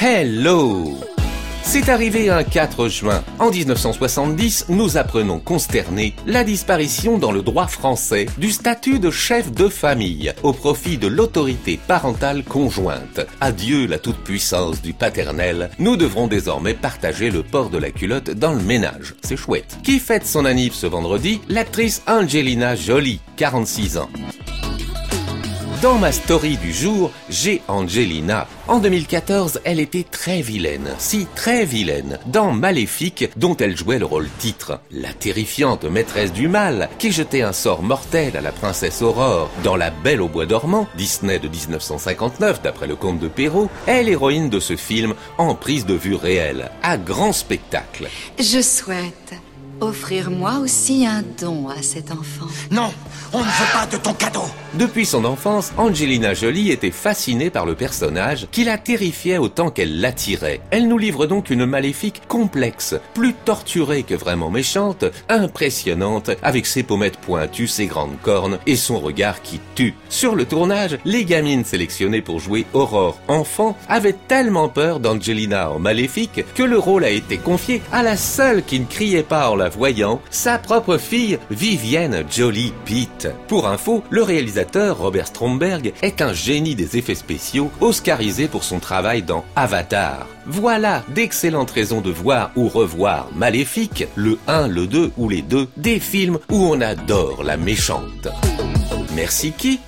Hello c'est arrivé un 4 juin. En 1970, nous apprenons consternés la disparition dans le droit français du statut de chef de famille au profit de l'autorité parentale conjointe. Adieu la toute-puissance du paternel, nous devrons désormais partager le port de la culotte dans le ménage. C'est chouette. Qui fête son anniv ce vendredi? L'actrice Angelina Jolie, 46 ans. Dans ma story du jour, j'ai Angelina. En 2014, elle était très vilaine, si très vilaine, dans Maléfique, dont elle jouait le rôle titre. La terrifiante maîtresse du mal, qui jetait un sort mortel à la princesse Aurore dans La Belle au bois dormant, Disney de 1959 d'après le conte de Perrault, est l'héroïne de ce film en prise de vue réelle, à grand spectacle. Je souhaite offrir moi aussi un don à cet enfant. Non, on ne veut pas de ton cadeau. Depuis son enfance, Angelina Jolie était fascinée par le personnage qui la terrifiait autant qu'elle l'attirait. Elle nous livre donc une maléfique complexe, plus torturée que vraiment méchante, impressionnante, avec ses pommettes pointues, ses grandes cornes et son regard qui tue. Sur le tournage, les gamines sélectionnées pour jouer Aurore enfant avaient tellement peur d'Angelina en maléfique que le rôle a été confié à la seule qui ne criait pas la voyant, sa propre fille Vivienne Jolie Pitt. Pour info, le réalisateur Robert Stromberg est un génie des effets spéciaux, oscarisé pour son travail dans Avatar. Voilà d'excellentes raisons de voir ou revoir Maléfique, le 1, le 2 ou les deux, des films où on adore la méchante. Merci qui